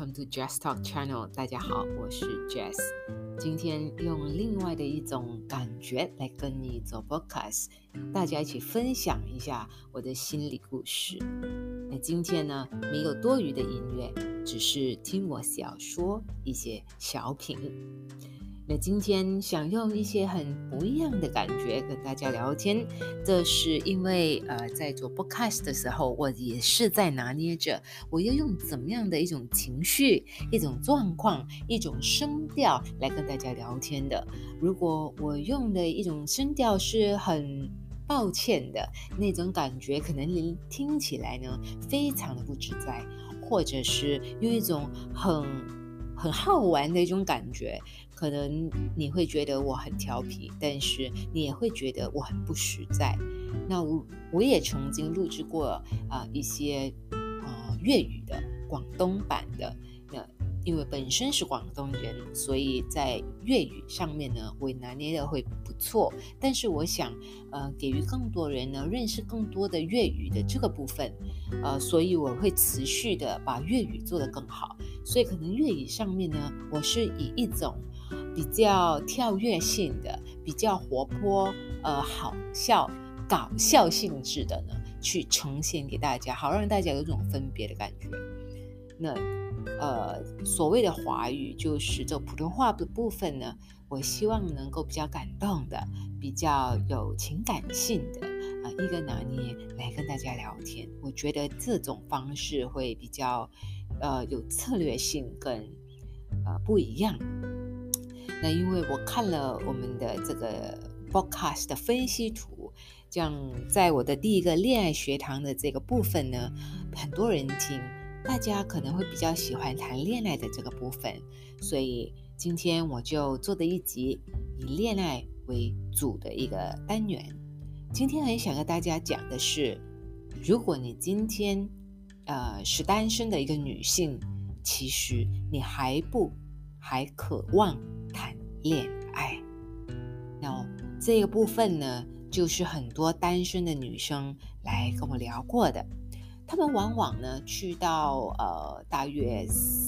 Welcome to Jazz Talk Channel。大家好，我是 Jazz。今天用另外的一种感觉来跟你做 podcast，大家一起分享一下我的心理故事。那今天呢，没有多余的音乐，只是听我小说一些小品。那今天想用一些很不一样的感觉跟大家聊天，这是因为呃，在做 podcast 的时候，我也是在拿捏着我要用怎么样的一种情绪、一种状况、一种声调来跟大家聊天的。如果我用的一种声调是很抱歉的那种感觉，可能您听起来呢非常的不自在，或者是用一种很很好玩的一种感觉。可能你会觉得我很调皮，但是你也会觉得我很不实在。那我我也曾经录制过啊一些呃粤语的广东版的。那因为本身是广东人，所以在粤语上面呢会拿捏的会不错。但是我想呃给予更多人呢认识更多的粤语的这个部分，呃，所以我会持续的把粤语做得更好。所以可能粤语上面呢，我是以一种。比较跳跃性的、比较活泼、呃，好笑、搞笑性质的呢，去呈现给大家，好让大家有种分别的感觉。那呃，所谓的华语就是这普通话的部分呢，我希望能够比较感动的、比较有情感性的啊一个拿捏来跟大家聊天。我觉得这种方式会比较呃有策略性跟呃不一样。那因为我看了我们的这个 podcast 的分析图，这样在我的第一个恋爱学堂的这个部分呢，很多人听，大家可能会比较喜欢谈恋爱的这个部分，所以今天我就做的一集以恋爱为主的一个单元。今天很想跟大家讲的是，如果你今天呃是单身的一个女性，其实你还不还渴望。恋爱，那这个部分呢，就是很多单身的女生来跟我聊过的。她们往往呢，去到呃大约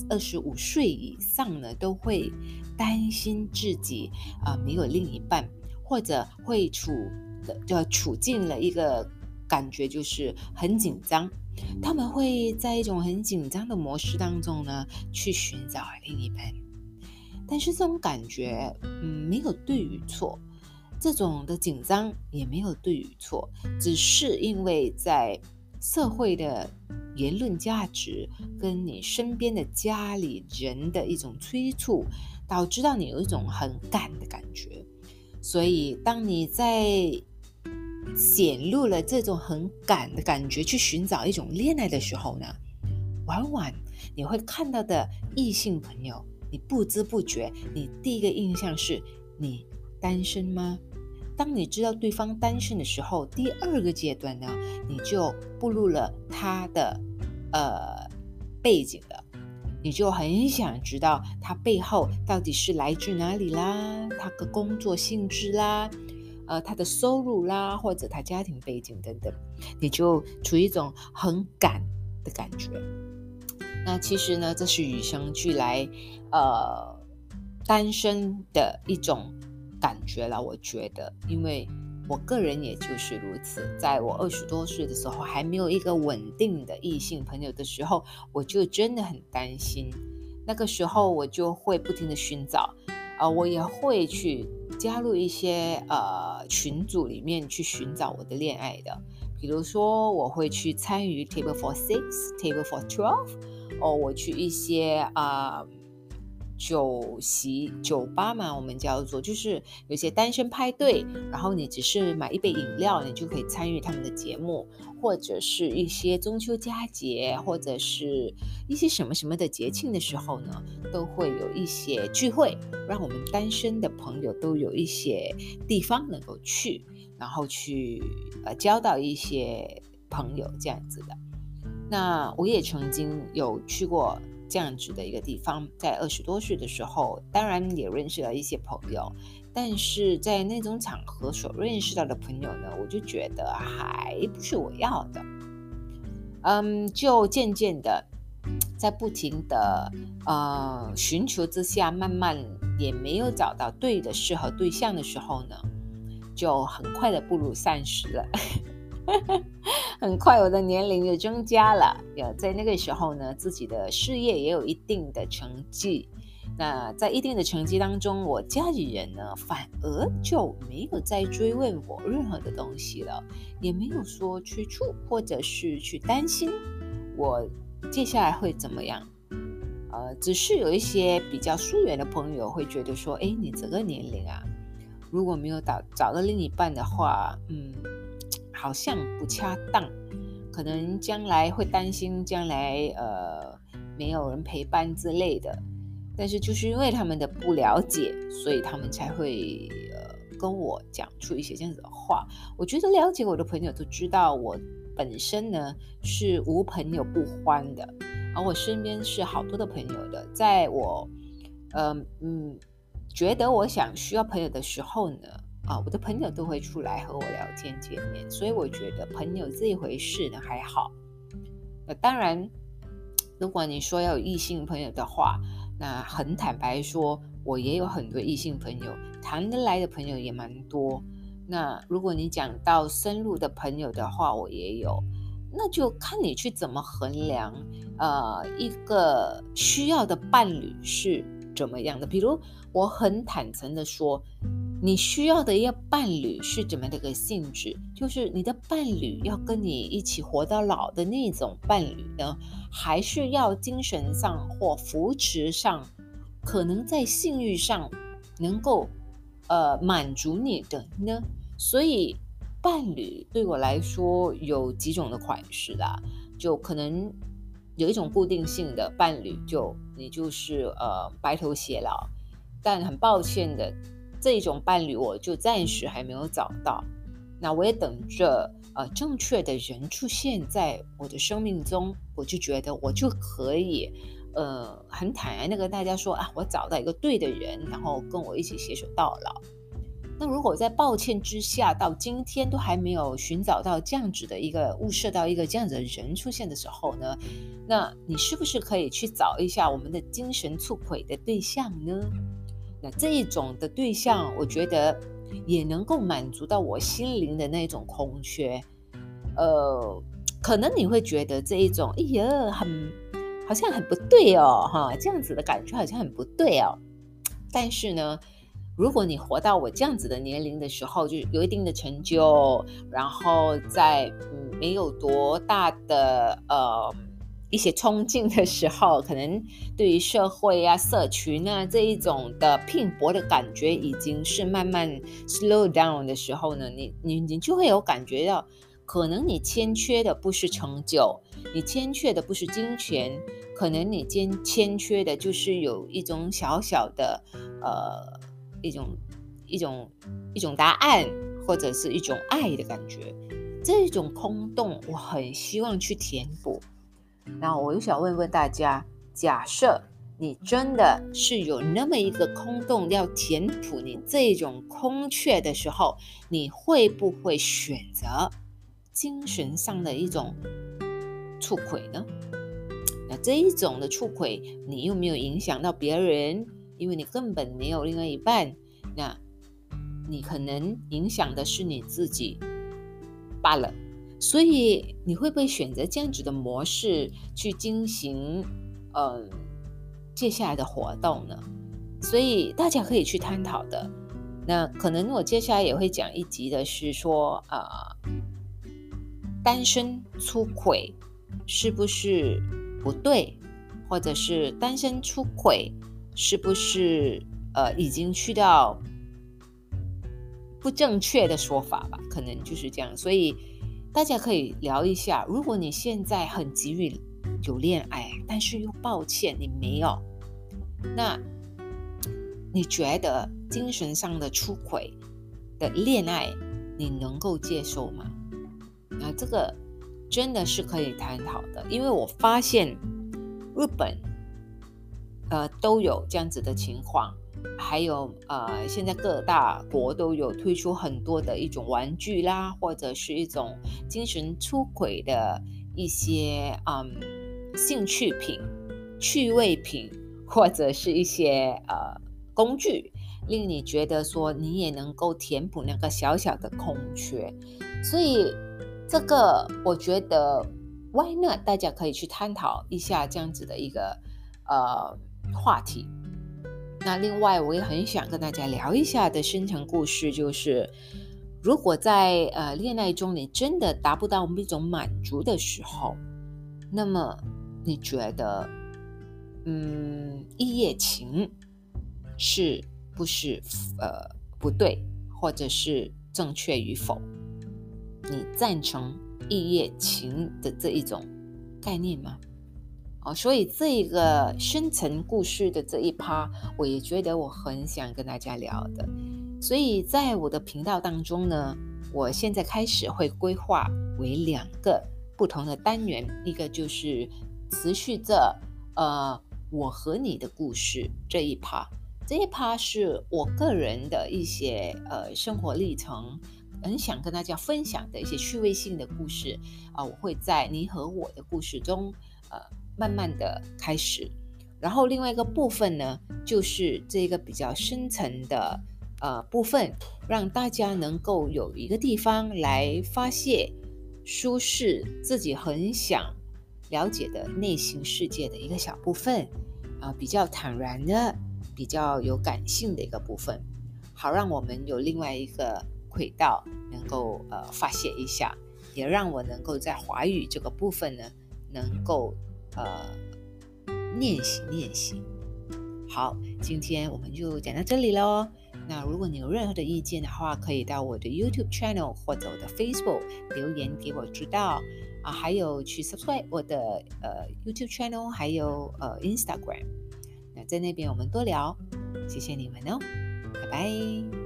二十五岁以上呢，都会担心自己啊没有另一半，或者会处的就处进了一个感觉就是很紧张。他们会在一种很紧张的模式当中呢，去寻找另一半。但是这种感觉，嗯，没有对与错，这种的紧张也没有对与错，只是因为在社会的言论价值跟你身边的家里人的一种催促，导致到你有一种很赶的感觉。所以，当你在显露了这种很赶的感觉去寻找一种恋爱的时候呢，往往你会看到的异性朋友。你不知不觉，你第一个印象是你单身吗？当你知道对方单身的时候，第二个阶段呢，你就步入了他的呃背景了，你就很想知道他背后到底是来自哪里啦，他的工作性质啦，呃，他的收入啦，或者他家庭背景等等，你就处于一种很赶的感觉。那其实呢，这是与生俱来，呃，单身的一种感觉了。我觉得，因为我个人也就是如此。在我二十多岁的时候，还没有一个稳定的异性朋友的时候，我就真的很担心。那个时候，我就会不停的寻找，啊，我也会去加入一些呃群组里面去寻找我的恋爱的。比如说，我会去参与 Table for Six、Table for Twelve。哦，我去一些啊酒席酒吧嘛，我们叫做就是有些单身派对，然后你只是买一杯饮料，你就可以参与他们的节目，或者是一些中秋佳节，或者是一些什么什么的节庆的时候呢，都会有一些聚会，让我们单身的朋友都有一些地方能够去，然后去呃交到一些朋友这样子的。那我也曾经有去过这样子的一个地方，在二十多岁的时候，当然也认识了一些朋友，但是在那种场合所认识到的朋友呢，我就觉得还不是我要的，嗯，就渐渐的在不停的呃寻求之下，慢慢也没有找到对的适合对象的时候呢，就很快的步入三十了。很快我的年龄就增加了，有在那个时候呢，自己的事业也有一定的成绩。那在一定的成绩当中，我家里人呢反而就没有再追问我任何的东西了，也没有说去促或者是去担心我接下来会怎么样。呃，只是有一些比较疏远的朋友会觉得说，哎，你这个年龄啊，如果没有找找到另一半的话，嗯，好像不恰当，可能将来会担心将来呃没有人陪伴之类的。但是就是因为他们的不了解，所以他们才会呃跟我讲出一些这样子的话。我觉得了解我的朋友都知道，我本身呢是无朋友不欢的，而我身边是好多的朋友的。在我呃嗯觉得我想需要朋友的时候呢，啊，我的朋友都会出来和我聊天见面。所以我觉得朋友这一回事呢还好。那当然，如果你说要有异性朋友的话，那很坦白说，我也有很多异性朋友，谈得来的朋友也蛮多。那如果你讲到深入的朋友的话，我也有。那就看你去怎么衡量，呃，一个需要的伴侣是怎么样的。比如，我很坦诚的说。你需要的一个伴侣是怎么的一个性质？就是你的伴侣要跟你一起活到老的那种伴侣呢，还是要精神上或扶持上，可能在性欲上能够呃满足你的呢？所以伴侣对我来说有几种的款式啦，就可能有一种固定性的伴侣，就你就是呃白头偕老，但很抱歉的。这一种伴侣，我就暂时还没有找到。那我也等着，呃，正确的人出现在我的生命中，我就觉得我就可以，呃，很坦然的跟大家说啊，我找到一个对的人，然后跟我一起携手到老。那如果在抱歉之下，到今天都还没有寻找到这样子的一个物色到一个这样子的人出现的时候呢，那你是不是可以去找一下我们的精神出轨的对象呢？那这一种的对象，我觉得也能够满足到我心灵的那种空缺。呃，可能你会觉得这一种，哎呀，很好像很不对哦，哈，这样子的感觉好像很不对哦。但是呢，如果你活到我这样子的年龄的时候，就有一定的成就，然后在嗯没有多大的呃。一些冲劲的时候，可能对于社会啊、社群啊这一种的拼搏的感觉，已经是慢慢 slow down 的时候呢，你你你就会有感觉到，可能你欠缺的不是成就，你欠缺的不是金钱，可能你欠欠缺的就是有一种小小的呃一种一种一种答案，或者是一种爱的感觉，这种空洞，我很希望去填补。那我又想问问大家：假设你真的是有那么一个空洞要填补你这种空缺的时候，你会不会选择精神上的一种出轨呢？那这一种的出轨，你又没有影响到别人，因为你根本没有另外一半，那你可能影响的是你自己罢了。所以你会不会选择这样子的模式去进行，嗯，接下来的活动呢？所以大家可以去探讨的。那可能我接下来也会讲一集的是说，啊，单身出轨是不是不对，或者是单身出轨是不是呃已经去到不正确的说法吧？可能就是这样。所以。大家可以聊一下，如果你现在很急于有恋爱，但是又抱歉你没有，那你觉得精神上的出轨的恋爱你能够接受吗？那这个真的是可以探讨的，因为我发现日本呃都有这样子的情况。还有呃，现在各大国都有推出很多的一种玩具啦，或者是一种精神出轨的一些嗯兴趣品，趣味品或者是一些呃工具，令你觉得说你也能够填补那个小小的空缺。所以这个我觉得，Why not？大家可以去探讨一下这样子的一个呃话题。那另外，我也很想跟大家聊一下的深层故事，就是如果在呃恋爱中你真的达不到一种满足的时候，那么你觉得，嗯，一夜情是不是呃不对，或者是正确与否？你赞成一夜情的这一种概念吗？哦，所以这一个深层故事的这一趴，我也觉得我很想跟大家聊的。所以在我的频道当中呢，我现在开始会规划为两个不同的单元，一个就是持续着呃我和你的故事这一趴，这一趴是我个人的一些呃生活历程，很想跟大家分享的一些趣味性的故事啊，我会在你和我的故事中呃。慢慢的开始，然后另外一个部分呢，就是这个比较深层的呃部分，让大家能够有一个地方来发泄、舒适自己很想了解的内心世界的一个小部分啊，比较坦然的、比较有感性的一个部分，好让我们有另外一个轨道能够呃发泄一下，也让我能够在华语这个部分呢能够。呃，练习练习。好，今天我们就讲到这里喽。那如果你有任何的意见的话，可以到我的 YouTube channel 或者我的 Facebook 留言给我知道啊。还有去 subscribe 我的呃 YouTube channel，还有呃 Instagram。那在那边我们多聊。谢谢你们哦，拜拜。